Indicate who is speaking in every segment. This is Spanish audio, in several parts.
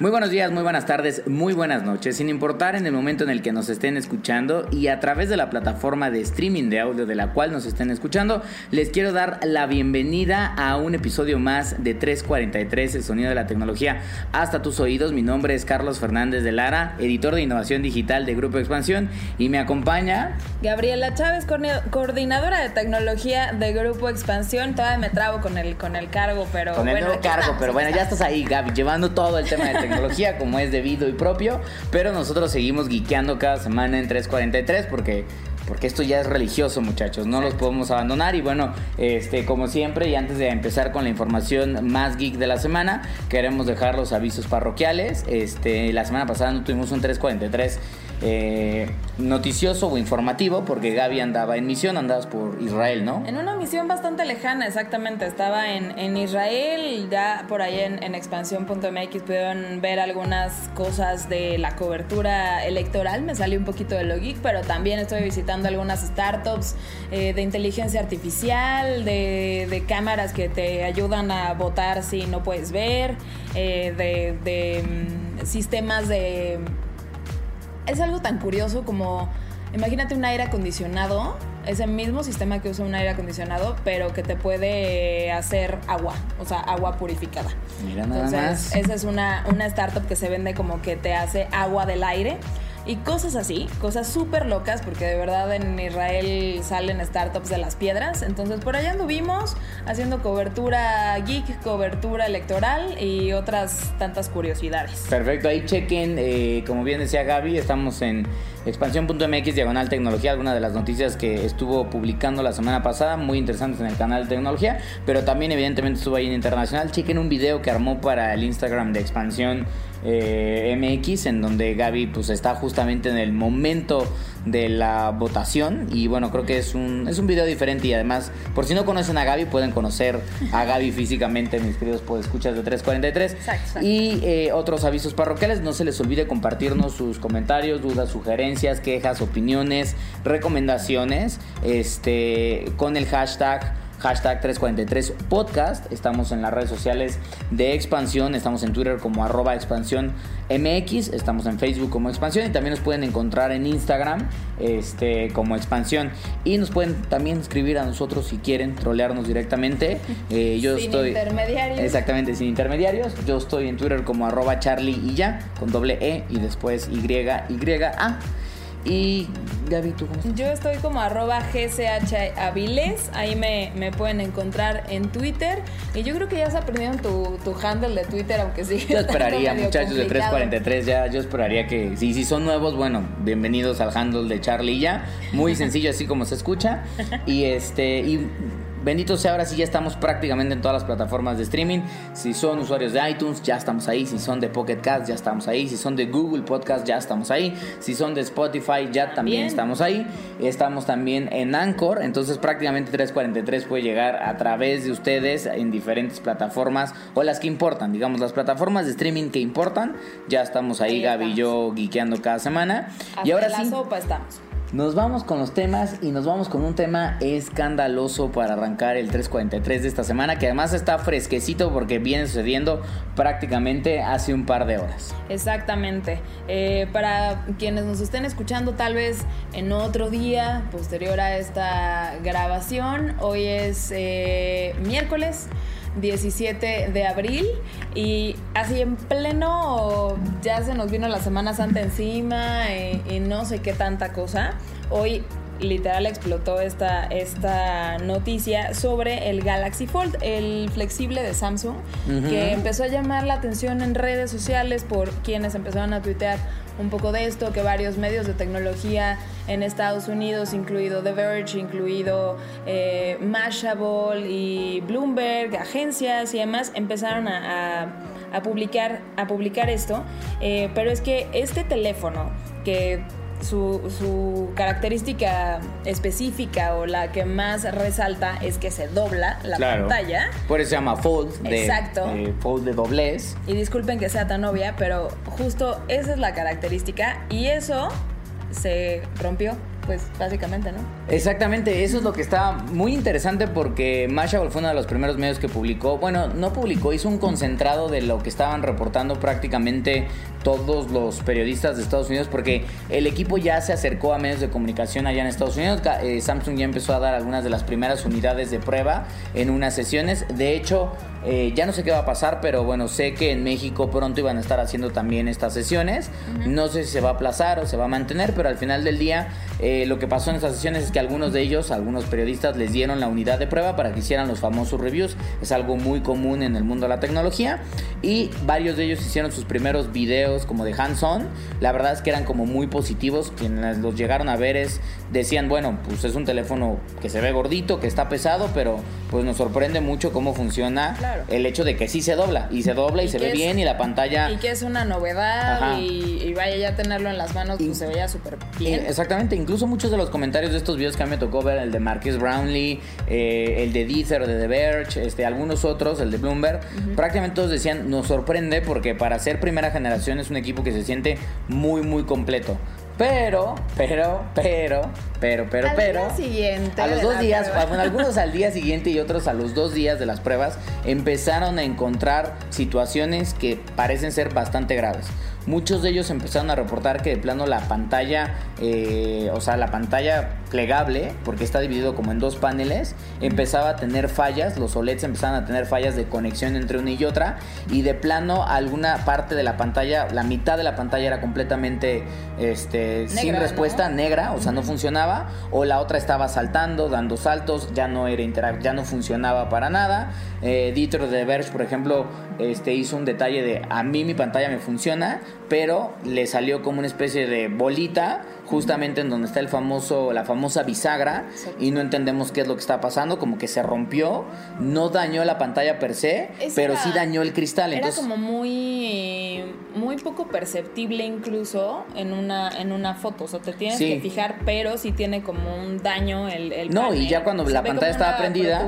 Speaker 1: Muy buenos días, muy buenas tardes, muy buenas noches, sin importar en el momento en el que nos estén escuchando y a través de la plataforma de streaming de audio de la cual nos estén escuchando, les quiero dar la bienvenida a un episodio más de 343, el sonido de la tecnología hasta tus oídos. Mi nombre es Carlos Fernández de Lara, editor de innovación digital de Grupo Expansión y me acompaña
Speaker 2: Gabriela Chávez, coordinadora de tecnología de Grupo Expansión. Todavía me trabo con el, con el cargo, pero...
Speaker 1: Con el
Speaker 2: bueno,
Speaker 1: cargo, pero bueno, ya estás ahí, Gaby, llevando todo el tema de tecnología tecnología como es debido y propio, pero nosotros seguimos geekeando cada semana en 343 porque porque esto ya es religioso, muchachos, no los podemos abandonar y bueno, este como siempre y antes de empezar con la información más geek de la semana, queremos dejar los avisos parroquiales. Este, la semana pasada no tuvimos un 343 eh, noticioso o informativo, porque Gaby andaba en misión, andabas por Israel, ¿no?
Speaker 2: En una misión bastante lejana, exactamente. Estaba en, en Israel, ya por ahí en, en expansión.mx pudieron ver algunas cosas de la cobertura electoral. Me salió un poquito de lo geek, pero también estoy visitando algunas startups eh, de inteligencia artificial, de, de, cámaras que te ayudan a votar si no puedes ver, eh, de, de mm, sistemas de es algo tan curioso como, imagínate un aire acondicionado, ese mismo sistema que usa un aire acondicionado, pero que te puede hacer agua, o sea, agua purificada.
Speaker 1: Mira nada Entonces,
Speaker 2: esa es una, una startup que se vende como que te hace agua del aire y cosas así, cosas súper locas, porque de verdad en Israel salen startups de las piedras. Entonces por allá anduvimos haciendo cobertura geek, cobertura electoral y otras tantas curiosidades.
Speaker 1: Perfecto, ahí chequen, eh, como bien decía Gaby, estamos en expansión.mx diagonal tecnología, alguna de las noticias que estuvo publicando la semana pasada, muy interesantes en el canal de tecnología, pero también evidentemente estuvo ahí en internacional. Chequen un video que armó para el Instagram de expansión eh, MX, en donde Gaby pues está justamente en el momento de la votación. Y bueno, creo que es un, es un video diferente. Y además, por si no conocen a Gaby, pueden conocer a Gaby físicamente, mis queridos escuchas de 343. Y eh, otros avisos parroquiales, no se les olvide compartirnos sus comentarios, dudas, sugerencias, quejas, opiniones, recomendaciones, este, con el hashtag hashtag 343 podcast. Estamos en las redes sociales de Expansión, estamos en Twitter como arroba expansión MX, estamos en Facebook como Expansión y también nos pueden encontrar en Instagram este, como Expansión. Y nos pueden también escribir a nosotros si quieren trolearnos directamente.
Speaker 2: Eh, yo sin estoy, intermediarios.
Speaker 1: Exactamente, sin intermediarios. Yo estoy en Twitter como arroba Charlie y ya, con doble E y después Y, Y, A. Y Gaby, ¿tú cómo
Speaker 2: Yo estoy como arroba gchaviles, ahí me, me, pueden encontrar en Twitter. Y yo creo que ya se aprendieron tu, tu handle de Twitter, aunque sí.
Speaker 1: Yo esperaría, muchachos de 343, ya yo esperaría que, si, si son nuevos, bueno, bienvenidos al handle de Charlie ya. Muy sencillo, así como se escucha. Y este, y Bendito sea, ahora sí ya estamos prácticamente en todas las plataformas de streaming. Si son usuarios de iTunes, ya estamos ahí. Si son de Pocket Cast, ya estamos ahí. Si son de Google Podcast, ya estamos ahí. Si son de Spotify, ya también estamos ahí. Estamos también en Anchor. Entonces prácticamente 343 puede llegar a través de ustedes en diferentes plataformas o las que importan. Digamos, las plataformas de streaming que importan. Ya estamos ahí, Gaby y yo, guiqueando cada semana.
Speaker 2: y ahora la sopa estamos.
Speaker 1: Nos vamos con los temas y nos vamos con un tema escandaloso para arrancar el 343 de esta semana, que además está fresquecito porque viene sucediendo prácticamente hace un par de horas.
Speaker 2: Exactamente. Eh, para quienes nos estén escuchando tal vez en otro día posterior a esta grabación, hoy es eh, miércoles. 17 de abril y así en pleno ya se nos vino la Semana Santa encima y, no sé qué tanta cosa. Hoy literal explotó esta, esta noticia sobre el Galaxy Fold, el flexible de Samsung, que empezó a llamar la atención en redes sociales por quienes empezaron a tuitear un poco de esto, que varios medios de tecnología en Estados Unidos, incluido The Verge, incluido eh, Mashable y Bloomberg, agencias y demás, empezaron a, publicar, a publicar esto. Eh, pero es que este teléfono que su, su característica específica o la que más resalta es que se dobla la
Speaker 1: Claro.
Speaker 2: pantalla.
Speaker 1: Por eso se llama fold, de,
Speaker 2: Exacto.
Speaker 1: eh, fold de doblez.
Speaker 2: Y disculpen que sea tan obvia, pero justo esa es la característica y eso se rompió, pues básicamente, ¿no?
Speaker 1: Exactamente, eso es lo que está muy interesante porque Mashable fue uno de los primeros medios que publicó, bueno, no publicó, hizo un concentrado de lo que estaban reportando prácticamente todos los periodistas de Estados Unidos porque el equipo ya se acercó a medios de comunicación allá en Estados Unidos. Eh, Samsung ya empezó a dar algunas de las primeras unidades de prueba en unas sesiones. De hecho, eh, ya no sé qué va a pasar, pero bueno, sé que en México pronto iban a estar haciendo también estas sesiones. No sé si se va a aplazar o se va a mantener, pero al final del día eh, lo que pasó en estas sesiones es que algunos de ellos, algunos periodistas, les dieron la unidad de prueba para que hicieran los famosos reviews. Es algo muy común en el mundo de la tecnología. Y varios de ellos hicieron sus primeros videos como de hands-on. La verdad es que eran como muy positivos. Quienes los llegaron a ver es, decían, bueno, pues es un teléfono que se ve gordito, que está pesado, pero pues nos sorprende mucho cómo funciona
Speaker 2: Claro.
Speaker 1: El hecho de que sí se dobla. Y se dobla y,
Speaker 2: Y
Speaker 1: se ve
Speaker 2: es-
Speaker 1: bien y la pantalla...
Speaker 2: Y que es una novedad y, y vaya ya tenerlo en las manos, pues se veía súper bien.
Speaker 1: Exactamente, incluso muchos de los comentarios de estos videos que a mí me tocó ver, el de Marquis Brownlee, eh, el de Deezer, de The Verge, este, algunos otros, el de Bloomberg, prácticamente todos decían, nos sorprende porque para ser primera generación es un equipo que se siente muy, muy completo. Pero, pero, pero, pero, pero,
Speaker 2: Al
Speaker 1: pero.
Speaker 2: día siguiente
Speaker 1: A los dos días, bueno, algunos al día siguiente y otros a los dos días de las pruebas, empezaron a encontrar situaciones que parecen ser bastante graves. Muchos de ellos empezaron a reportar que de plano la pantalla, eh, o sea, la pantalla plegable, porque está dividido como en dos paneles, empezaba a tener fallas, los OLEDs empezaban a tener fallas de conexión entre una y otra, y de plano alguna parte de la pantalla, la mitad de la pantalla era completamente este, sin respuesta,
Speaker 2: ¿no?
Speaker 1: negra, o sea, no funcionaba, o la otra estaba saltando, dando saltos, ya no era interac ya no funcionaba para nada. Eh, Dieter de Verge, por ejemplo, este, hizo un detalle de a mí mi pantalla me funciona, pero le salió como una especie de bolita justamente en donde está el famoso la famosa bisagra y no entendemos qué es lo que está pasando, como que se rompió, no dañó la pantalla per se, pero
Speaker 2: era-
Speaker 1: sí dañó el cristal,
Speaker 2: Era
Speaker 1: entonces
Speaker 2: como muy muy poco perceptible incluso en una en una foto, o sea, te tienes
Speaker 1: Sí.
Speaker 2: que fijar, pero sí tiene como un daño el, el
Speaker 1: No, y ya cuando
Speaker 2: Se
Speaker 1: la pantalla
Speaker 2: una
Speaker 1: prendida,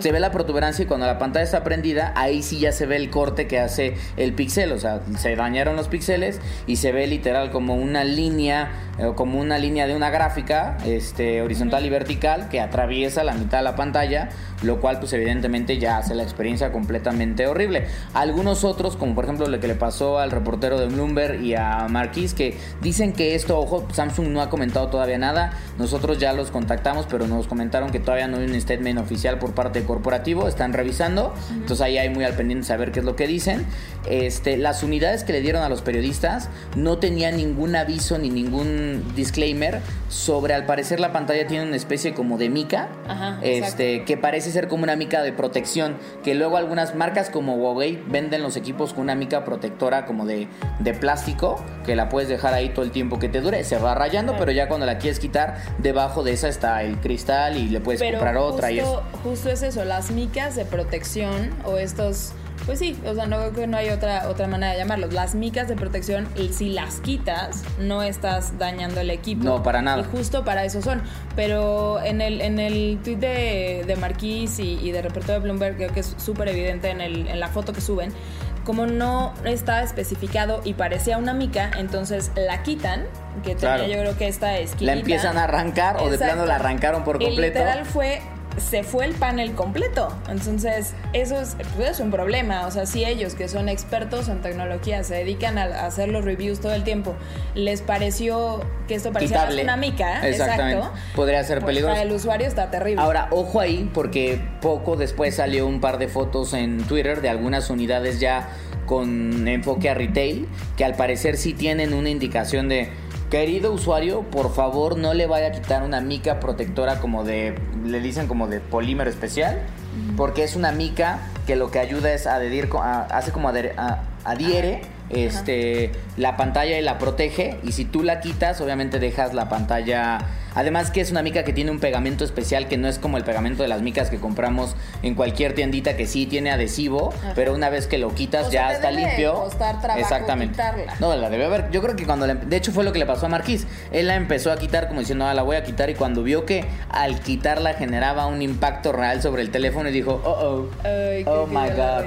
Speaker 1: se ve la protuberancia y cuando la pantalla está prendida, ahí sí ya se ve el corte que hace el pixel, o sea, se dañaron los píxeles y se ve literal como una línea, como una línea de una gráfica, este, horizontal y vertical que atraviesa la mitad de la pantalla, lo cual pues evidentemente ya hace la experiencia completamente horrible. Algunos otros, como por ejemplo lo que le pasó al reportero de Bloomberg y a Marquis, que dicen que esto, ojo, Samsung no ha comentado todavía nada, nosotros ya los contactamos, pero nos comentaron que todavía no hay un statement oficial por parte del corporativo, están revisando, entonces ahí hay muy al pendiente saber qué es lo que dicen. Este, las unidades que le dieron a los periodistas no tenían ningún aviso ni ningún disclaimer sobre al parecer la pantalla tiene una especie como de mica,
Speaker 2: Ajá,
Speaker 1: este, que parece ser como una mica de protección, que luego algunas marcas como Huawei venden los equipos con una mica protectora como de, de plástico, que la puedes dejar ahí todo el tiempo que te dure, se va rayando,
Speaker 2: Claro.
Speaker 1: pero ya cuando la quieres quitar, debajo de esa está el cristal y le puedes
Speaker 2: Pero
Speaker 1: comprar otra y eso.
Speaker 2: justo es eso, las micas de protección o estos, pues sí, o sea, no creo que no hay otra otra manera de llamarlos. Las micas de protección, y si las quitas, no estás dañando el equipo.
Speaker 1: No, para nada.
Speaker 2: Y justo para eso son. Pero en el, en el tweet de, de Marquis y, y de reportero de Bloomberg, creo que es súper evidente en, el, en la foto que suben. Como no está especificado y parecía una mica, entonces la quitan, que tenía
Speaker 1: Claro.
Speaker 2: yo creo que esta esquinita.
Speaker 1: La empiezan a arrancar o de
Speaker 2: Exacto.
Speaker 1: plano la arrancaron por
Speaker 2: Y
Speaker 1: completo.
Speaker 2: literal fue se fue el panel completo. Entonces, eso es, pues, es un problema. O sea, si ellos, que son expertos en tecnología, se dedican a, hacer los reviews todo el tiempo, les pareció que esto parecía una mica, exacto,
Speaker 1: Podría ser
Speaker 2: pues,
Speaker 1: peligroso.
Speaker 2: Para el usuario está terrible.
Speaker 1: Ahora, ojo ahí, porque poco después salió un par de fotos en Twitter de algunas unidades ya con enfoque a retail, que al parecer sí tienen una indicación de, querido usuario, por favor no le vaya a quitar una mica protectora como de, le dicen como de polímero especial, porque es una mica que lo que ayuda es a adherir, a- hace como adher- a- adhiere. Este, la pantalla y la protege y si tú la quitas obviamente dejas la pantalla Además que es una mica que tiene un pegamento especial que no es como el pegamento de las micas que compramos en cualquier tiendita que sí tiene adhesivo, pero una vez que lo quitas
Speaker 2: O sea,
Speaker 1: ya
Speaker 2: te
Speaker 1: está
Speaker 2: debe
Speaker 1: limpio.
Speaker 2: costar trabajo
Speaker 1: Exactamente.
Speaker 2: quitarla.
Speaker 1: No, la debe haber. Yo creo que cuando la- de hecho fue lo que le pasó a Marquís. Él la empezó a quitar como diciendo, ah, la voy a quitar y cuando vio que al quitarla generaba un impacto real sobre el teléfono y dijo, oh, oh.
Speaker 2: Ay, qué
Speaker 1: Oh my
Speaker 2: la
Speaker 1: god,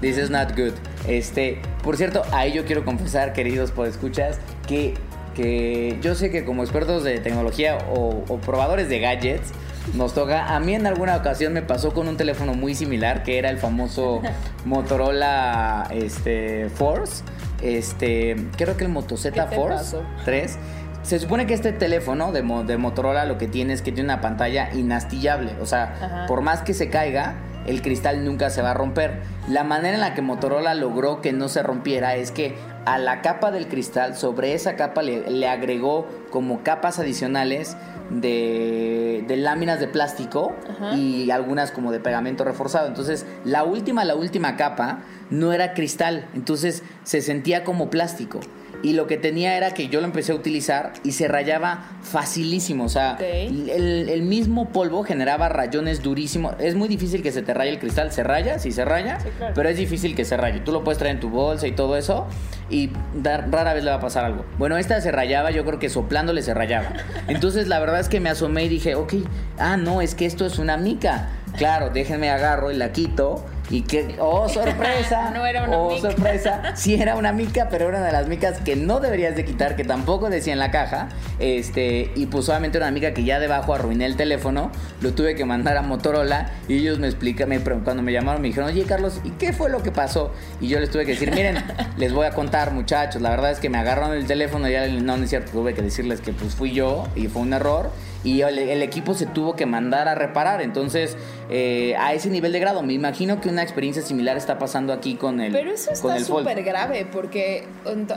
Speaker 1: this is not good. Este, por cierto, ahí yo quiero confesar, queridos podescuchas, que, que yo sé que como expertos de tecnología o, o probadores de gadgets, nos toca. A mí en alguna ocasión me pasó con un teléfono muy similar que era el famoso Motorola este, Force. Este, creo que el Moto Z
Speaker 2: ¿Qué te
Speaker 1: Force
Speaker 2: pasó?
Speaker 1: 3. Se supone que este teléfono de, Mo- de Motorola lo que tiene es que tiene una pantalla inastillable. O sea,
Speaker 2: Ajá.
Speaker 1: por más que se caiga, el cristal nunca se va a romper. La manera en la que Motorola logró que no se rompiera es que a la capa del cristal, sobre esa capa le, le agregó como capas adicionales de, de láminas de plástico
Speaker 2: Ajá.
Speaker 1: y algunas como de pegamento reforzado. Entonces, la última, la última capa no era cristal, entonces se sentía como plástico. Y lo que tenía era que yo lo empecé a utilizar y se rayaba facilísimo. O sea, el, el mismo polvo generaba rayones durísimos. Es muy difícil que se te raye el cristal. Se raya, sí se raya,
Speaker 2: Sí, claro.
Speaker 1: pero es difícil que se raye. Tú lo puedes traer en tu bolsa y todo eso y da- rara vez le va a pasar algo. Bueno, esta se rayaba, yo creo que soplándole se rayaba. Entonces la verdad es que me asomé y dije, ok, ah, no, es que esto es una mica. Claro, déjenme agarro y la quito. Y que, oh, sorpresa.
Speaker 2: No era una
Speaker 1: oh,
Speaker 2: mica.
Speaker 1: sorpresa. Sí era una mica, pero era una de las micas que no deberías de quitar, que tampoco decía en la caja. Este, y pues solamente una mica que ya debajo arruiné el teléfono. Lo tuve que mandar a Motorola y ellos me explican, me, cuando me llamaron me dijeron, oye Carlos, ¿y qué fue lo que pasó? Y yo les tuve que decir, miren, les voy a contar muchachos, la verdad es que me agarraron el teléfono y ya no, no es cierto, tuve que decirles que pues fui yo y fue un error. Y el, el equipo se tuvo que mandar a reparar. Entonces, eh, a ese nivel de grado, me imagino que una experiencia similar está pasando aquí con el,
Speaker 2: Pero eso está súper grave porque,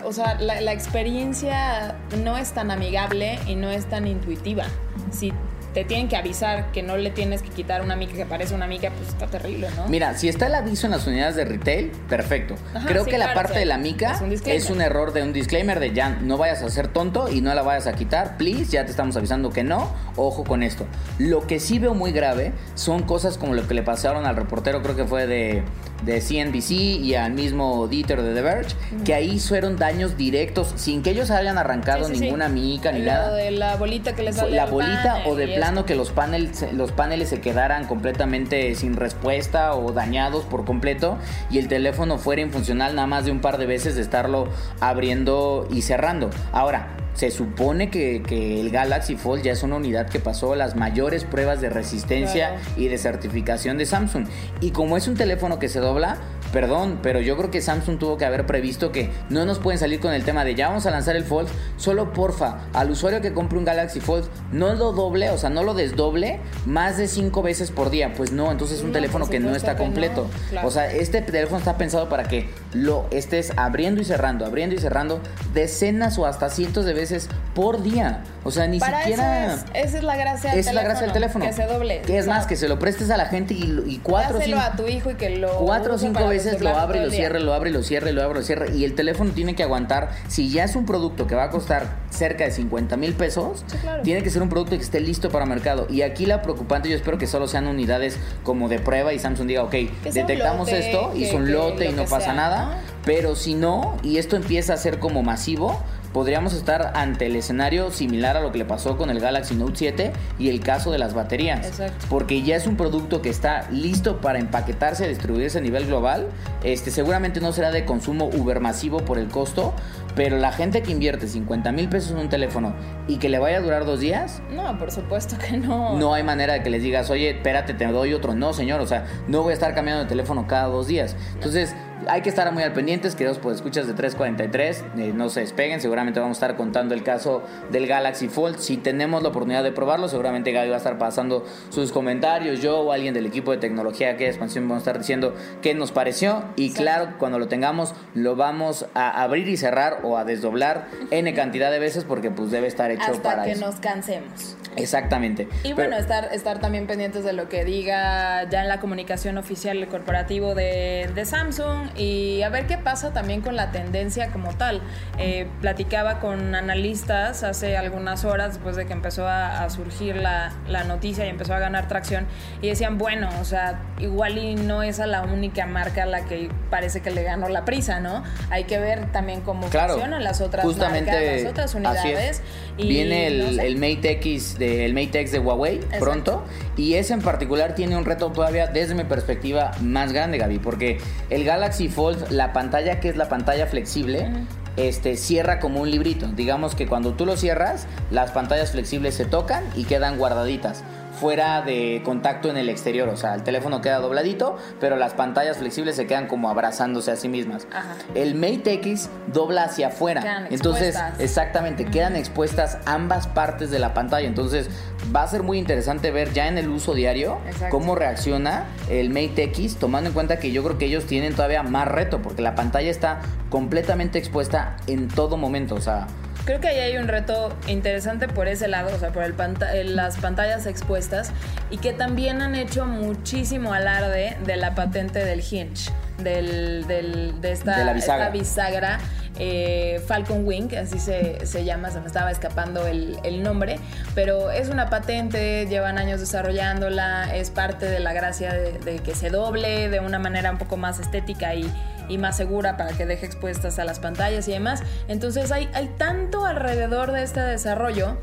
Speaker 2: o sea, la, la experiencia no es tan amigable y no es tan intuitiva. Si te tienen que avisar que no le tienes que quitar una mica que parece una mica, pues está terrible, ¿no?
Speaker 1: Mira, si está el aviso en las unidades de retail, perfecto.
Speaker 2: Ajá,
Speaker 1: Creo
Speaker 2: sí,
Speaker 1: que la
Speaker 2: claro,
Speaker 1: parte
Speaker 2: sí.
Speaker 1: de la mica
Speaker 2: Es un
Speaker 1: es un, error de un disclaimer de ya no vayas a ser tonto y no la vayas a quitar, please, ya te estamos avisando que no, ojo con esto. Lo que sí veo muy grave son cosas como lo que le pasaron al reportero, creo que fue de, de CNBC y al mismo Dieter de The Verge, que ahí fueron daños directos sin que ellos hayan arrancado
Speaker 2: Sí, sí, sí.
Speaker 1: ninguna mica ni
Speaker 2: Lo
Speaker 1: nada.
Speaker 2: de la bolita que le sale
Speaker 1: la
Speaker 2: al
Speaker 1: bolita
Speaker 2: panel
Speaker 1: o de plano
Speaker 2: eso.
Speaker 1: que los paneles los paneles se quedaran completamente sin respuesta o dañados por completo y el teléfono fuera infuncional nada más de un par de veces de estarlo abriendo y cerrando. Ahora, se supone que, que el Galaxy Fold ya es una unidad que pasó las mayores pruebas de resistencia
Speaker 2: Claro.
Speaker 1: y de certificación de Samsung. Y como es un teléfono que se dobla, perdón, pero yo creo que Samsung tuvo que haber previsto que no nos pueden salir con el tema de ya vamos a lanzar el Fold, solo porfa, al usuario que compre un Galaxy Fold, no lo doble, o sea, no lo desdoble más de cinco veces por día. Pues no, entonces es un
Speaker 2: No,
Speaker 1: teléfono que no está
Speaker 2: que no,
Speaker 1: completo.
Speaker 2: claro.
Speaker 1: O sea, este teléfono está pensado para que lo estés abriendo y cerrando, abriendo y cerrando decenas o hasta cientos de veces por día. O sea, ni
Speaker 2: Para
Speaker 1: siquiera...
Speaker 2: eso es, esa es la gracia del
Speaker 1: es la gracia del teléfono.
Speaker 2: Que se doble.
Speaker 1: Que es más, que se lo prestes a la gente y, y cuatro o cinco,
Speaker 2: a tu hijo y que lo
Speaker 1: cuatro o cinco veces lo abre y lo cierre, lo abre y lo cierre, lo abre y lo cierre. Y el teléfono tiene que aguantar. Si ya es un producto que va a costar cerca de 50 mil pesos,
Speaker 2: Sí, claro.
Speaker 1: tiene que ser un producto que esté listo para mercado. Y aquí la preocupante, yo espero que solo sean unidades como de prueba y Samsung diga, ok, detectamos
Speaker 2: lote,
Speaker 1: esto,
Speaker 2: que-
Speaker 1: hizo un
Speaker 2: que
Speaker 1: lote y no pasa
Speaker 2: sea,
Speaker 1: nada.
Speaker 2: ¿no?
Speaker 1: Pero si no, y esto empieza a ser como masivo, podríamos estar ante el escenario similar a lo que le pasó con el Galaxy Note 7 y el caso de las baterías.
Speaker 2: Exacto.
Speaker 1: Porque ya es un producto que está listo para empaquetarse y distribuirse a nivel global. Este, seguramente no será de consumo uber masivo por el costo, pero la gente que invierte 50 mil pesos en un teléfono y que le vaya a durar dos días,
Speaker 2: No, por supuesto que no.
Speaker 1: no hay manera de que les digas, oye, espérate, te doy otro. No, señor, o sea, no voy a estar cambiando de teléfono cada dos días. Entonces, hay que estar muy al pendientes, queridos pues escuchas de 343, eh, no se despeguen, seguramente vamos a estar contando el caso del Galaxy Fold. Si tenemos la oportunidad de probarlo, seguramente Gaby va a estar pasando sus comentarios, yo o alguien del equipo de tecnología que expansión vamos a estar diciendo qué nos pareció. Y claro, cuando lo tengamos, lo vamos a abrir y cerrar o a desdoblar N cantidad de veces porque pues debe estar hecho
Speaker 2: Hasta
Speaker 1: para
Speaker 2: que
Speaker 1: eso.
Speaker 2: nos cansemos.
Speaker 1: Exactamente.
Speaker 2: Y
Speaker 1: Pero-
Speaker 2: bueno, estar, estar también pendientes de lo que diga ya en la comunicación oficial el corporativo de, de Samsung y a ver qué pasa también con la tendencia como tal. Eh, platicaba con analistas hace algunas horas después de que empezó a, a surgir la, la noticia y empezó a ganar tracción y decían, bueno, o sea, igual y no es a la única marca a la que parece que le ganó la prisa, ¿no? Hay que ver también cómo
Speaker 1: Claro,
Speaker 2: funcionan las otras marcas, las otras
Speaker 1: así
Speaker 2: unidades.
Speaker 1: es.
Speaker 2: y
Speaker 1: Viene el,
Speaker 2: no sé.
Speaker 1: el Mate X de, el Mate X de Huawei pronto. Y ese en particular tiene un reto todavía desde mi perspectiva más grande, Gaby, porque el Galaxy Fold, la pantalla que es la pantalla flexible, este cierra como un librito. Digamos que cuando tú lo cierras, las pantallas flexibles se tocan y quedan guardaditas fuera de contacto en el exterior, o sea, el teléfono queda dobladito, pero las pantallas flexibles se quedan como abrazándose a sí mismas.
Speaker 2: Ajá.
Speaker 1: El Mate X dobla hacia afuera.
Speaker 2: Quedan
Speaker 1: Entonces,
Speaker 2: expuestas.
Speaker 1: exactamente, quedan expuestas ambas partes de la pantalla. Entonces, va a ser muy interesante ver ya en el uso diario
Speaker 2: Exacto.
Speaker 1: cómo reacciona el Mate X, tomando en cuenta que yo creo que ellos tienen todavía más reto, porque la pantalla está completamente expuesta en todo momento. O sea,
Speaker 2: Creo que ahí hay un reto interesante por ese lado, o sea, por el panta- eh, las pantallas expuestas y que también han hecho muchísimo alarde de la patente del hinge, del, del- de, esta,
Speaker 1: De la bisagra.
Speaker 2: esta bisagra eh, Falcon Wing, así se, se llama, se me estaba escapando el, nombre, pero es una patente, llevan años desarrollándola, es parte de la gracia de, de que se doble de una manera un poco más estética y, y más segura para que deje expuestas a las pantallas y demás. Entonces hay, hay tanto alrededor de este desarrollo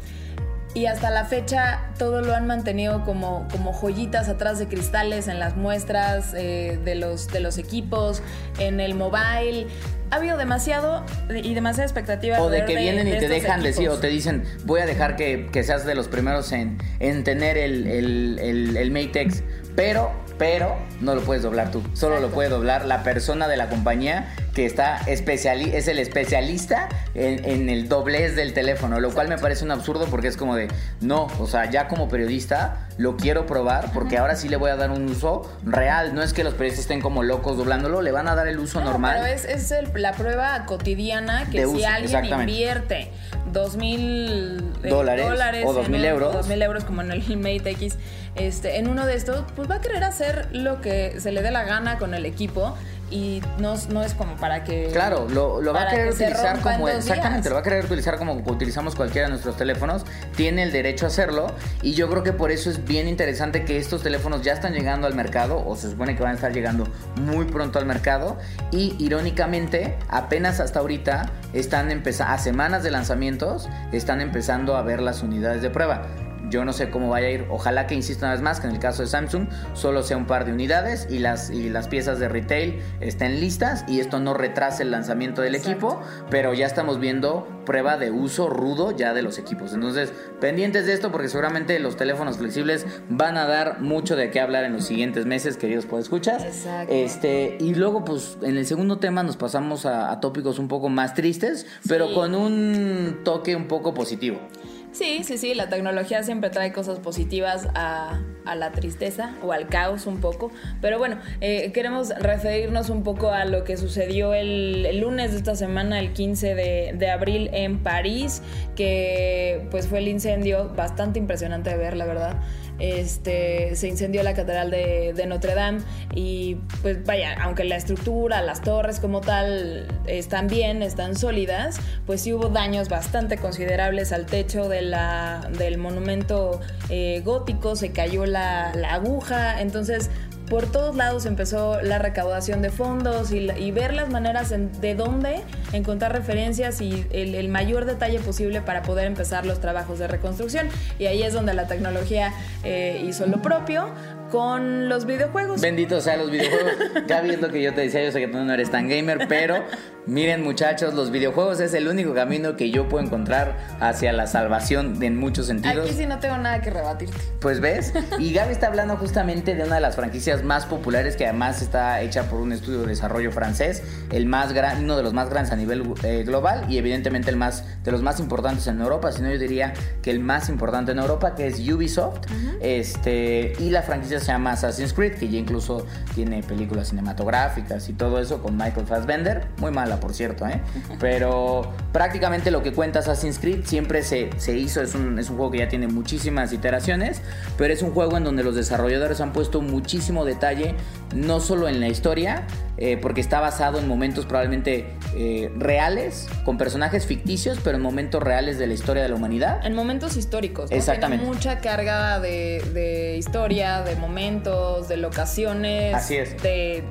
Speaker 2: y hasta la fecha todo lo han mantenido como, como joyitas atrás de cristales en las muestras eh, de, los, de los equipos, en el mobile. Ha habido demasiado y demasiada expectativa.
Speaker 1: o de que vienen y
Speaker 2: de
Speaker 1: te dejan decir, o te dicen, voy a dejar que, que seas de los primeros en, en tener el, el, el, el Mate X. Pero, pero, no lo puedes doblar tú. Solo lo puede doblar la persona de la compañía que está especiali es el especialista en, en el doblez del teléfono, lo cual me parece un absurdo porque es como de, no, o sea, ya como periodista lo quiero probar porque ahora sí le voy a dar un uso real. No es que los periodistas estén como locos doblándolo, le van a dar el uso
Speaker 2: No,
Speaker 1: normal.
Speaker 2: Pero es, es el- la prueba cotidiana que
Speaker 1: De
Speaker 2: si
Speaker 1: uso,
Speaker 2: alguien invierte dos mil eh,
Speaker 1: Dólares o dos mil euros.
Speaker 2: dos mil euros como en el Mate X, este, en uno de estos, pues va a querer hacer lo que se le dé la gana con el equipo y no, no es como para que
Speaker 1: Claro, lo, lo va a querer
Speaker 2: que
Speaker 1: utilizar como exactamente,
Speaker 2: días.
Speaker 1: lo va a querer utilizar como utilizamos cualquiera de nuestros teléfonos, tiene el derecho a hacerlo y yo creo que por eso es bien interesante que estos teléfonos ya están llegando al mercado o se supone que van a estar llegando muy pronto al mercado y irónicamente apenas hasta ahorita están empezando a semanas de lanzamientos están empezando a ver las unidades de prueba. Yo no sé cómo vaya a ir. Ojalá que insisto una vez más que en el caso de Samsung solo sea un par de unidades y las, y las piezas de retail estén listas y esto no retrase el lanzamiento del
Speaker 2: Exacto.
Speaker 1: equipo, pero ya estamos viendo prueba de uso rudo ya de los equipos. Entonces, pendientes de esto porque seguramente los teléfonos flexibles van a dar mucho de qué hablar en los siguientes meses, queridos escuchar
Speaker 2: Exacto.
Speaker 1: Este, y luego, pues, en el segundo tema nos pasamos a, a tópicos un poco más tristes, pero
Speaker 2: Sí.
Speaker 1: con un toque un poco positivo.
Speaker 2: Sí, sí, sí, la tecnología siempre trae cosas positivas a, la tristeza o al caos un poco. Pero bueno, eh, queremos referirnos un poco a lo que sucedió el, el lunes de esta semana, el 15 de, de abril en París, que pues fue el incendio bastante impresionante de ver, la verdad. Este, se incendió la catedral de, Notre Dame y pues vaya, aunque la estructura, las torres como tal están bien, están sólidas, pues sí hubo daños bastante considerables al techo de la, del monumento eh, gótico, se cayó la aguja, entonces por todos lados empezó la recaudación de fondos y, y ver las maneras de dónde encontrar referencias y el, el mayor detalle posible para poder empezar los trabajos de reconstrucción. Y ahí es donde la tecnología eh, hizo lo propio con los videojuegos.
Speaker 1: Bendito sea los videojuegos. Gaby es lo que yo te decía, yo sé que tú no eres tan gamer, pero miren muchachos, los videojuegos es el único camino que yo puedo encontrar hacia la salvación en muchos sentidos.
Speaker 2: Aquí sí no tengo nada que rebatirte.
Speaker 1: Pues ves, y Gaby está hablando justamente de una de las franquicias más populares que además está hecha por un estudio de desarrollo francés, el más gran, uno de los más grandes a nivel eh, global y evidentemente el más de los más importantes en Europa, si no yo diría que el más importante en Europa, que es Ubisoft, este y la franquicia se llama Assassin's Creed, que ya incluso tiene películas cinematográficas y todo eso con Michael Fassbender, muy mala por cierto, ¿eh? pero prácticamente lo que cuenta Assassin's Creed siempre se, se hizo, es un, es un juego que ya tiene muchísimas iteraciones, pero es un juego en donde los desarrolladores han puesto muchísimo detalle, no solo en la historia, eh, porque está basado en momentos probablemente eh, reales, con personajes ficticios, pero en momentos reales de la historia de la humanidad.
Speaker 2: En momentos históricos. ¿no?
Speaker 1: Exactamente.
Speaker 2: Tiene mucha carga de, de historia, de momentos, de locaciones.
Speaker 1: Así es.
Speaker 2: De,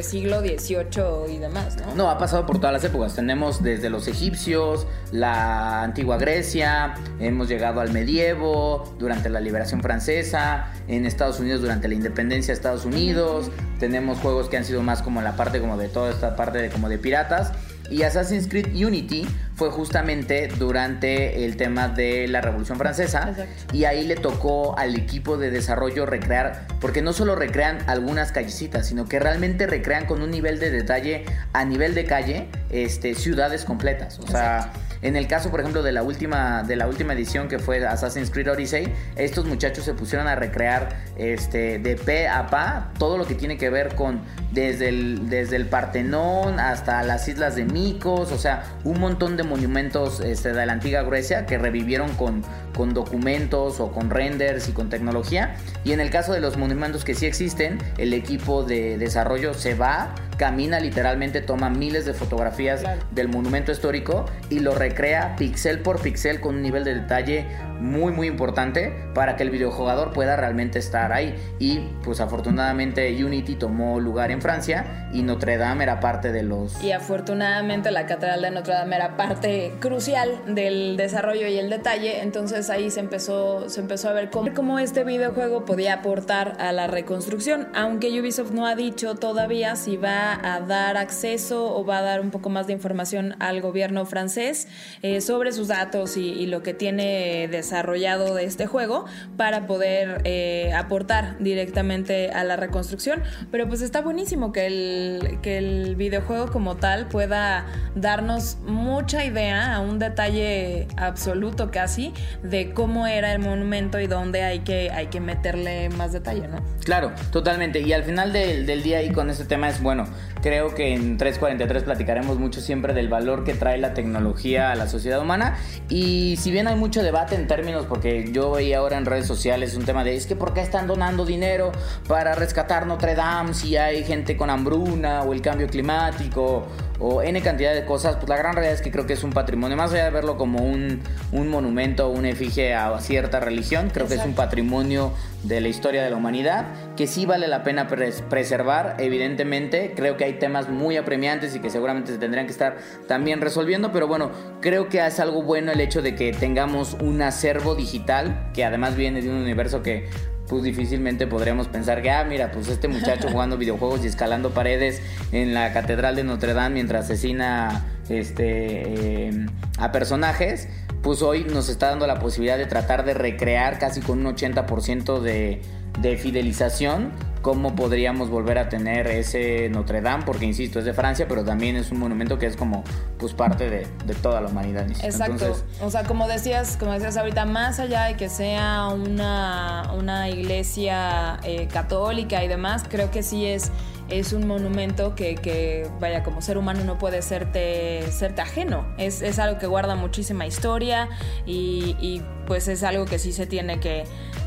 Speaker 2: siglo XVIII y demás, ¿no?
Speaker 1: No, ha pasado por todas las épocas. Tenemos desde los egipcios, la antigua Grecia, hemos llegado al medievo, durante la liberación francesa, en Estados Unidos durante la independencia de Estados Unidos. Tenemos juegos que han sido más como la parte como de toda esta parte de como de piratas. Y Assassin's Creed Unity fue justamente durante el tema de la Revolución Francesa.
Speaker 2: Exacto.
Speaker 1: Y ahí le tocó al equipo de desarrollo recrear, porque no solo recrean algunas callecitas, sino que realmente recrean con un nivel de detalle a nivel de calle este, ciudades completas. O sea, en el caso, por ejemplo, de la última, de la última edición que fue Assassin's Creed Odyssey, estos muchachos se pusieron a recrear este, de pe a pa todo lo que tiene que ver con desde el, desde el Partenón hasta las islas de Micos, o sea, un montón de monumentos este, de la antigua Grecia que revivieron con, con documentos o con renders y con tecnología. Y en el caso de los monumentos que sí existen, el equipo de desarrollo se va, camina literalmente, toma miles de fotografías
Speaker 2: Claro.
Speaker 1: del monumento histórico y lo recrea pixel por pixel con un nivel de detalle muy muy importante para que el videojugador pueda realmente estar ahí. Y pues afortunadamente Unity tomó lugar en Francia y Notre Dame era parte de los
Speaker 2: Y afortunadamente la Catedral de Notre Dame era parte crucial del desarrollo y el detalle, entonces ahí se empezó, se empezó a ver cómo, cómo este videojuego podía aportar a la reconstrucción, aunque Ubisoft no ha dicho todavía si va a dar acceso o va a dar un poco más de información al gobierno francés eh, sobre sus datos y, lo que tiene desarrollado de este juego para poder eh, aportar directamente a la reconstrucción, pero pues está buenísimo que el, que el videojuego como tal pueda darnos mucha idea, a un detalle absoluto casi, de cómo era el monumento y dónde hay que, hay que meterle más detalle, ¿no?
Speaker 1: Claro, totalmente. Y al final del, del día y con este tema es bueno. Creo que en 343 platicaremos mucho siempre del valor que trae la tecnología a la sociedad humana. Y si bien hay mucho debate en términos, porque yo veía ahora en redes sociales un tema de es que por qué están donando dinero para rescatar Notre Dame si hay gente con hambruna o el cambio climático o N cantidad de cosas, pues la gran realidad es que creo que es un patrimonio, más allá de verlo como un, un monumento o una efigie a cierta religión, creo que es un patrimonio de la historia de la humanidad que sí vale la pena pres- preservar, evidentemente, creo que hay temas muy apremiantes y que seguramente se tendrían que estar también resolviendo, pero bueno, creo que es algo bueno el hecho de que tengamos un acervo digital que además viene de un universo que pues difícilmente podríamos pensar que, ah, mira, pues este muchacho jugando videojuegos y escalando paredes en la Catedral de Notre Dame mientras asesina este, eh, a personajes, pues hoy nos está dando la posibilidad de tratar de recrear casi con un 80% de, de fidelización cómo podríamos volver a tener ese Notre Dame, porque insisto, es de Francia, pero también es un monumento que es como pues parte de, de toda la humanidad.
Speaker 2: Exacto.
Speaker 1: Entonces,
Speaker 2: o sea, como decías, como decías ahorita, más allá de que sea una, una iglesia eh, católica y demás, creo que sí es, es un monumento que, que, vaya, como ser humano no puede serte, serte ajeno. Es, es algo que guarda muchísima historia y, y pues es algo que sí se tiene que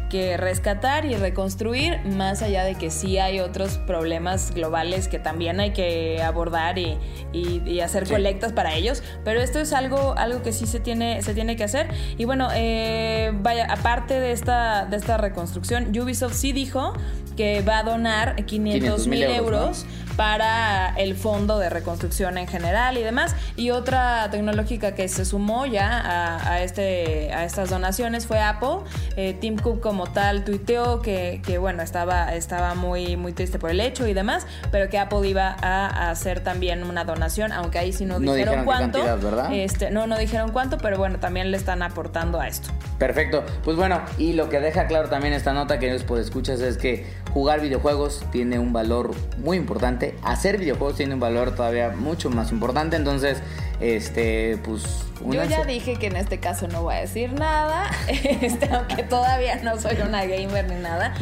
Speaker 2: que rescatar y reconstruir, más allá de que sí hay otros problemas globales que también hay que abordar y, y- y hacer
Speaker 1: Sí.
Speaker 2: colectas para ellos, pero esto es algo, algo que sí se tiene, se tiene que hacer. Y bueno, eh, vaya, aparte de esta, de esta reconstrucción, Ubisoft sí dijo que va a donar 500 mil
Speaker 1: 500,000 euros,
Speaker 2: euros para el fondo de reconstrucción en general y demás. Y otra tecnológica que se sumó ya a, a este, a estas donaciones fue Apple. Eh, Tim Cook como tal tuiteó que, que, bueno, estaba, estaba muy, muy triste por el hecho y demás, pero que Apple iba a, hacer también una donación, aunque ahí sí no,
Speaker 1: No
Speaker 2: dijeron, cuánto.
Speaker 1: cantidad, ¿verdad?
Speaker 2: Este, no, no dijeron cuánto, pero bueno, también le están aportando a esto.
Speaker 1: Perfecto. Pues bueno, y lo que deja claro también esta nota que por escuchas es que jugar videojuegos tiene un valor muy importante. Hacer videojuegos tiene un valor todavía mucho más importante. Entonces, este, pues...
Speaker 2: Yo ya dije que en este caso no voy a decir nada, este, aunque todavía no soy una gamer ni nada.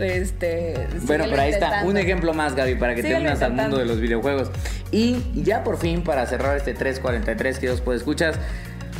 Speaker 2: Este,
Speaker 1: bueno, pero ahí está, un ejemplo más, Gaby, para que te unas al mundo de los videojuegos. Y ya por fin, para cerrar este 343 que os puede escuchar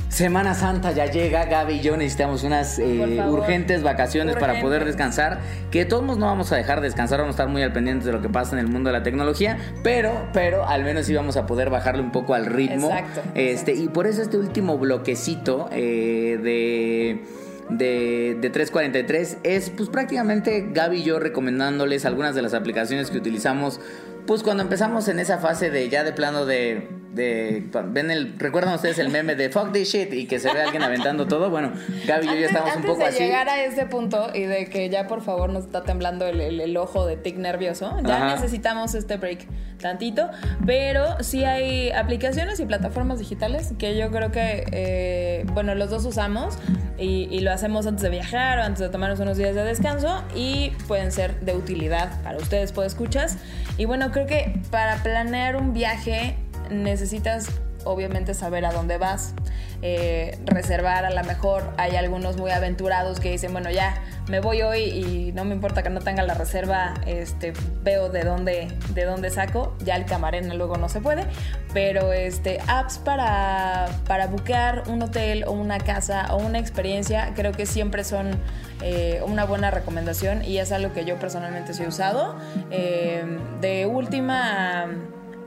Speaker 1: Semana Santa ya llega, Gaby y yo necesitamos unas eh, urgentes vacaciones para poder descansar. Que todos no vamos a dejar descansar, vamos a estar muy al pendiente de lo que pasa en el mundo de la tecnología, pero, pero al menos sí vamos a poder bajarle un poco al ritmo. Exacto. Este, y por eso este último bloquecito eh, de de, de, 343 es pues prácticamente Gaby y yo recomendándoles algunas de las aplicaciones que utilizamos pues cuando empezamos en esa fase de ya de plano de, de ven el recuerdan ustedes el meme de fuck this shit y que se ve alguien aventando todo. Bueno Gaby y yo ya estamos un poco
Speaker 2: de
Speaker 1: así.
Speaker 2: llegar a ese punto y de que ya por favor nos está temblando el, el, ojo de tic nervioso ya necesitamos este break tantito pero sí hay aplicaciones y plataformas digitales que yo creo que eh, bueno los dos usamos y, y lo hacemos antes de viajar o antes de tomarnos unos días de descanso y pueden ser de utilidad para ustedes pues escuchas. Y bueno creo que para planear un viaje necesitas obviamente saber a dónde vas, eh, reservar a lo mejor. Hay algunos muy aventurados que dicen, bueno, ya me voy hoy y no me importa que no tenga la reserva, este, veo de dónde, de dónde saco. Ya el camarena luego no se puede, pero este, apps para, para buquear un hotel o una casa o una experiencia, creo que siempre son eh, una buena recomendación y es algo que yo personalmente sí he usado. Eh, de última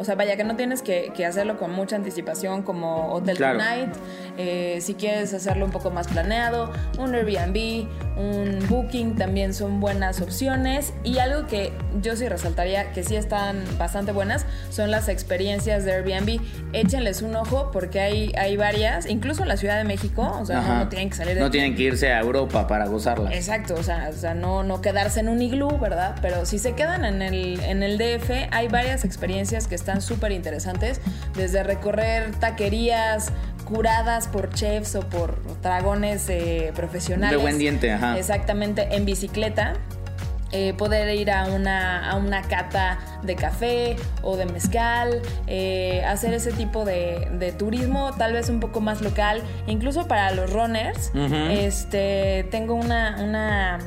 Speaker 2: o sea, vaya que no tienes que, hacerlo con mucha anticipación como Hotel Tonight. Eh, si quieres hacerlo un poco más planeado, un Airbnb, un Booking también son buenas opciones. Y algo que yo sí resaltaría que sí están bastante buenas son las experiencias de Airbnb. Échenles un ojo porque hay, hay varias, incluso en la Ciudad de México. O sea, no, tienen que salir de
Speaker 1: No tienen que irse a Europa para gozarla.
Speaker 2: Exacto, o sea, o sea no, no quedarse en un iglú, ¿verdad? Pero si se quedan en el, en el DF, hay varias experiencias que están súper interesantes, desde recorrer taquerías curadas por chefs o por dragones eh, profesionales.
Speaker 1: De buen diente, ajá.
Speaker 2: Exactamente, en bicicleta. Eh, poder ir a una, a una cata de café o de mezcal, eh, hacer ese tipo de, turismo, tal vez un poco más local, incluso para los runners. Este, tengo una, una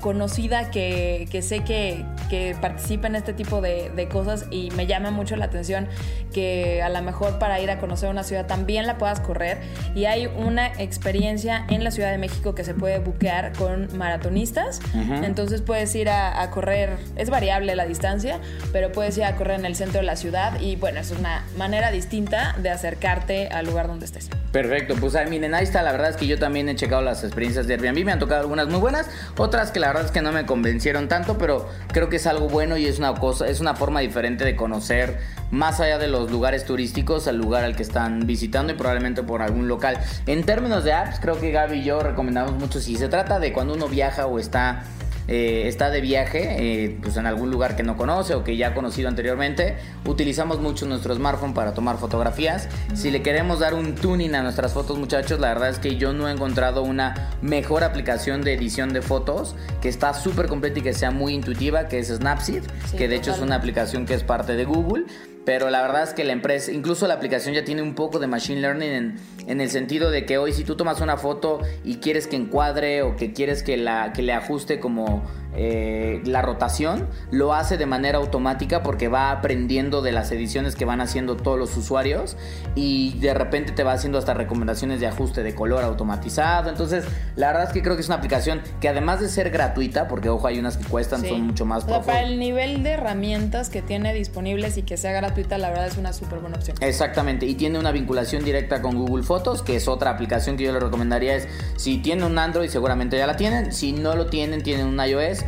Speaker 2: conocida que, que sé que, que, participa en este tipo de, de, cosas y me llama mucho la atención que a lo mejor para ir a conocer una ciudad también la puedas correr. Y hay una experiencia en la Ciudad de México que se puede buquear con maratonistas. Entonces puedes ir a, a, correr es variable la distancia pero puedes ir a correr en el centro de la ciudad y bueno es una manera distinta de acercarte al lugar donde estés.
Speaker 1: Perfecto pues ahí, miren ahí está la verdad es que yo también he checado las experiencias de Airbnb me han tocado algunas muy buenas otras que la verdad es que no me convencieron tanto, pero creo que es algo bueno y es una cosa, es una forma diferente de conocer más allá de los lugares turísticos al lugar al que están visitando y probablemente por algún local. En términos de apps, creo que Gaby y yo recomendamos mucho si se trata de cuando uno viaja o está eh, está de viaje, eh, pues en algún lugar que no conoce o que ya ha conocido anteriormente, utilizamos mucho nuestro smartphone para tomar fotografías. Si le queremos dar un tuning a nuestras fotos, muchachos, la verdad es que yo no he encontrado una mejor aplicación de edición de fotos que está súper completa y que sea muy intuitiva, que es Snapseed, que de hecho es una aplicación que es parte de Google. Pero la verdad es que la empresa, incluso la aplicación ya tiene un poco de machine learning en, en, el sentido de que hoy si tú tomas una foto y quieres que encuadre o que quieres que, la, que le ajuste como eh, la rotación lo hace de manera automática porque va aprendiendo de las ediciones que van haciendo todos los usuarios y de repente te va haciendo hasta recomendaciones de ajuste de color automatizado. Entonces, la verdad es que creo que es una aplicación que además de ser gratuita, porque ojo, hay unas que cuestan, son mucho más
Speaker 2: o Para el nivel de herramientas que tiene disponibles y que sea gratuita, la verdad es una súper buena opción.
Speaker 1: Exactamente, y tiene una vinculación directa con Google Fotos, que es otra aplicación que yo le recomendaría. Es si tienen un Android, seguramente ya la tienen. Si no lo tienen, tienen un iOS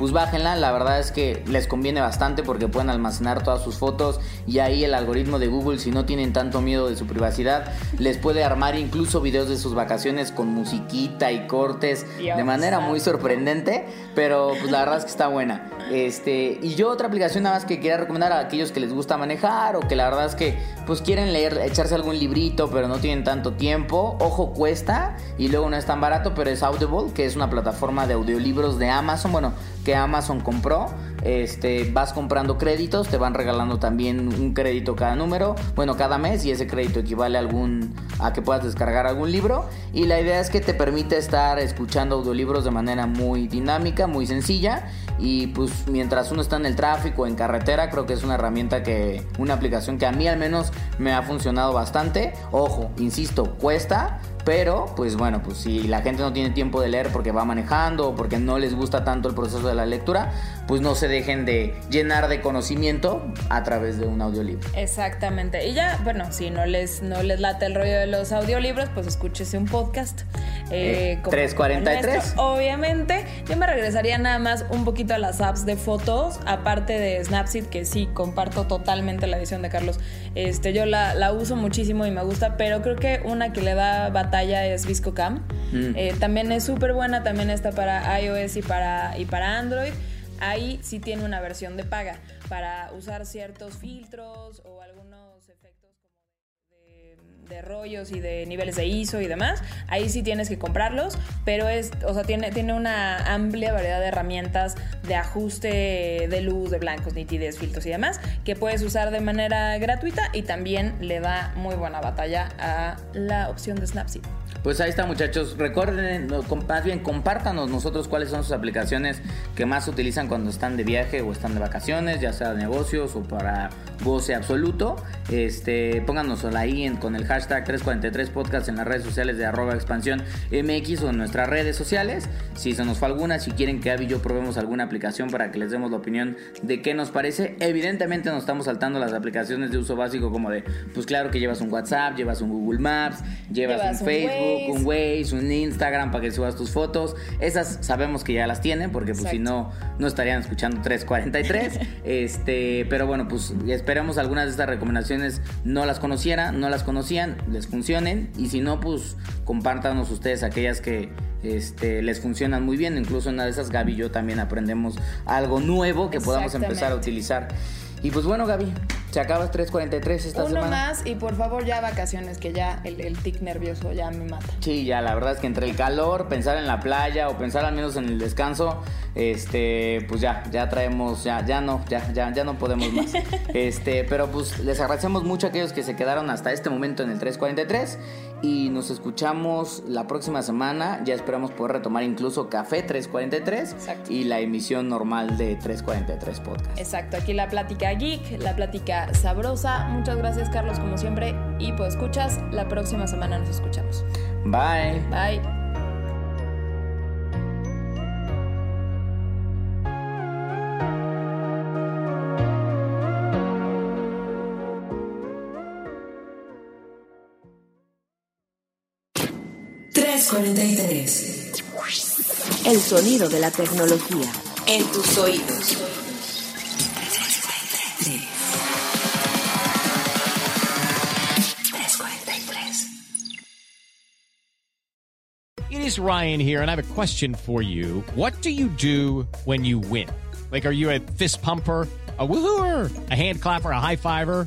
Speaker 1: pues bájenla. La verdad es que les conviene bastante porque pueden almacenar todas sus fotos y ahí el algoritmo de Google, si no tienen tanto miedo de su privacidad, les puede armar incluso videos de sus vacaciones con musiquita y cortes de manera muy sorprendente, pero pues la verdad es que está buena. Este, y yo otra aplicación nada más que quería recomendar a aquellos que les gusta manejar o que la verdad es que pues quieren leer, echarse algún librito, pero no tienen tanto tiempo. Ojo, cuesta y luego no es tan barato, pero es Audible, que es una plataforma de audiolibros de Amazon, bueno, que Amazon compró este, vas comprando créditos, te van regalando también un crédito cada número, bueno, cada mes y ese crédito equivale a algún a que puedas descargar algún libro y la idea es que te permite estar escuchando audiolibros de manera muy dinámica, muy sencilla y pues mientras uno está en el tráfico, en carretera, creo que es una herramienta que una aplicación que a mí al menos me ha funcionado bastante. Ojo, insisto, cuesta, pero, pues bueno, pues si la gente no tiene tiempo de leer porque va manejando o porque no les gusta tanto el proceso de la lectura, pues no se dejen de llenar de conocimiento a través de un audiolibro.
Speaker 2: Exactamente. Y ya, bueno, si no les, no les late el rollo de los audiolibros, pues escúchese un podcast.
Speaker 1: Eh, 343.
Speaker 2: obviamente, yo me regresaría nada más un poquito a las apps de fotos, aparte de Snapseed, que sí, comparto totalmente la edición de Carlos. Este, yo la, la uso muchísimo y me gusta, pero creo que una que le da batalla es ViscoCam. Mm. Eh, también es súper buena, también está para iOS y para, y para Android. Ahí sí tiene una versión de paga para usar ciertos filtros o como de, rollos y de niveles de ISO y demás. Ahí sí tienes que comprarlos, pero es, o sea, tiene, tiene una amplia variedad de herramientas de ajuste de luz, de blancos, nitidez, filtros y demás que puedes usar de manera gratuita y también le da muy buena batalla a la opción de Snapseed.
Speaker 1: Pues ahí está muchachos, recuerden, más bien compártanos nosotros cuáles son sus aplicaciones que más utilizan cuando están de viaje o están de vacaciones, ya sea de negocios o para goce absoluto. Este, pónganos ahí con el hashtag 343podcast en las redes sociales de arroba expansión MX o en nuestras redes sociales. Si se nos fue alguna, si quieren que Abby y yo probemos alguna aplicación para que les demos la opinión de qué nos parece. Evidentemente nos estamos saltando las aplicaciones de uso básico como de, pues claro que llevas un WhatsApp, llevas un Google Maps, llevas, un Facebook un Waze, un Instagram para que subas tus fotos. Esas sabemos que ya las tienen porque pues si no, no estarían escuchando 343. este, pero bueno, pues esperemos algunas de estas recomendaciones no las conocieran, no las conocían, les funcionen. Y si no, pues compártanos ustedes aquellas que este, les funcionan muy bien. Incluso en una de esas, Gaby y yo también aprendemos algo nuevo que podamos empezar a utilizar. Y pues bueno, Gaby, se acaba 3.43 esta
Speaker 2: Uno más y por favor ya vacaciones, que ya el, el, tic nervioso ya me mata.
Speaker 1: Sí, ya la verdad es que entre el calor, pensar en la playa o pensar al menos en el descanso, este, pues ya, ya traemos, ya, ya no, ya, ya, ya no podemos más. este, pero pues les agradecemos mucho a aquellos que se quedaron hasta este momento en el 343 y nos escuchamos la próxima semana. Ya esperamos poder retomar incluso Café 343 y la emisión normal de 343 Podcast.
Speaker 2: Exacto, aquí la plática geek, la plática sabrosa. Muchas gracias Carlos como siempre y pues escuchas, la próxima semana nos escuchamos.
Speaker 1: Bye.
Speaker 2: Bye.
Speaker 3: 43. El sonido de la tecnología. En tus oídos.
Speaker 4: It is Ryan here, and I have a question for you. What do you do when you win? Like, are you a fist pumper? a woohooer, a hand clapper, a high fiver.